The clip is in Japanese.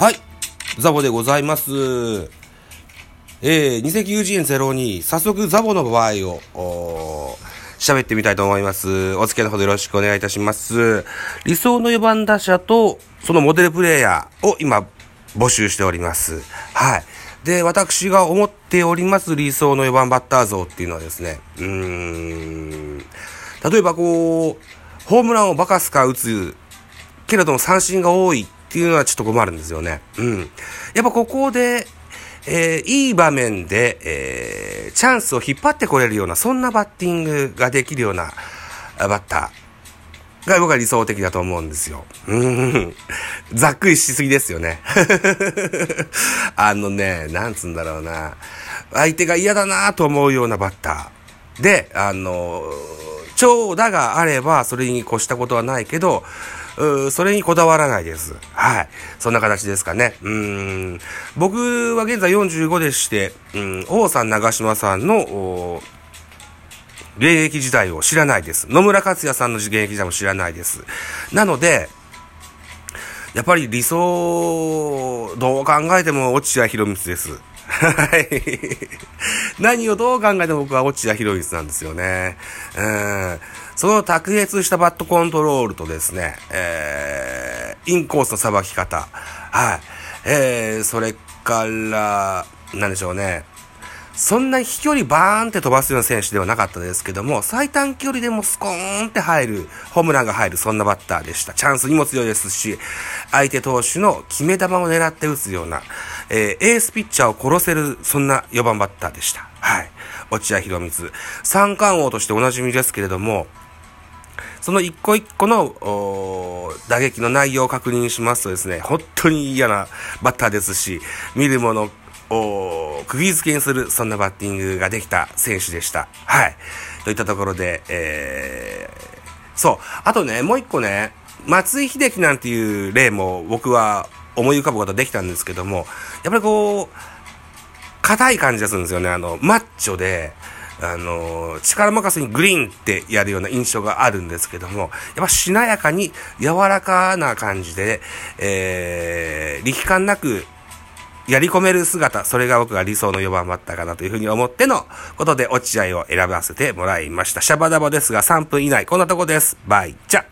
はい。ザボでございます。えー、二石友人02、早速ザボの場合を、喋ってみたいと思います。お付き合いのほどよろしくお願いいたします。理想の4番打者と、そのモデルプレイヤーを今、募集しております。はい。で、私が思っております理想の4番バッター像っていうのはですね、うーん、例えばこう、ホームランをバカスカ打つけれども三振が多いっっていうのはちょっと困るんですよね。うん。やっぱここで、えーいい場面で、えーチャンスを引っ張ってこれるような、そんなバッティングができるようなバッターが僕は理想的だと思うんですよ。うん。ざっくりしすぎですよね。あのね、なんつうんだろうな。相手が嫌だなと思うようなバッター。で、あの、長打があれば、それに越したことはないけど、うそれにこだわらないです。はい。そんな形ですかね。うん。僕は現在45でして、うん、王さん、長島さんの、現役時代を知らないです。野村克也さんの現役時代も知らないです。なので、やっぱり理想、どう考えても落合博満です。はい。何をどう考えても僕は落合博満なんですよね。うん。その卓越したバットコントロールとですね、えー、インコースのさばき方。はい。えー、それから、なんでしょうね。そんな飛距離バーンって飛ばすような選手ではなかったですけども、最短距離でもスコーンって入る、ホームランが入る、そんなバッターでした。チャンスにも強いですし、相手投手の決め球を狙って打つような、えーエースピッチャーを殺せる、そんな4番バッターでした。はい。落合博満。三冠王としておなじみですけれども、その一個一個の打撃の内容を確認しますとですね、本当に嫌なバッターですし、見るもの釘付けにする、そんなバッティングができた選手でした。はい。といったところで、えー、そう。あとね、もう一個ね、松井秀喜なんていう例も僕は思い浮かぶことができたんですけども、やっぱりこう、硬い感じがするんですよね。あの、マッチョで、あの、力任せにグリーンってやるような印象があるんですけども、やっぱしなやかに柔らかな感じで、えー、力感なくやり込める姿、それが僕が理想の4番バッターかなというふうに思ってのことで落合を選ばせてもらいました。シャバダバですが3分以内、こんなとこです。バイチャ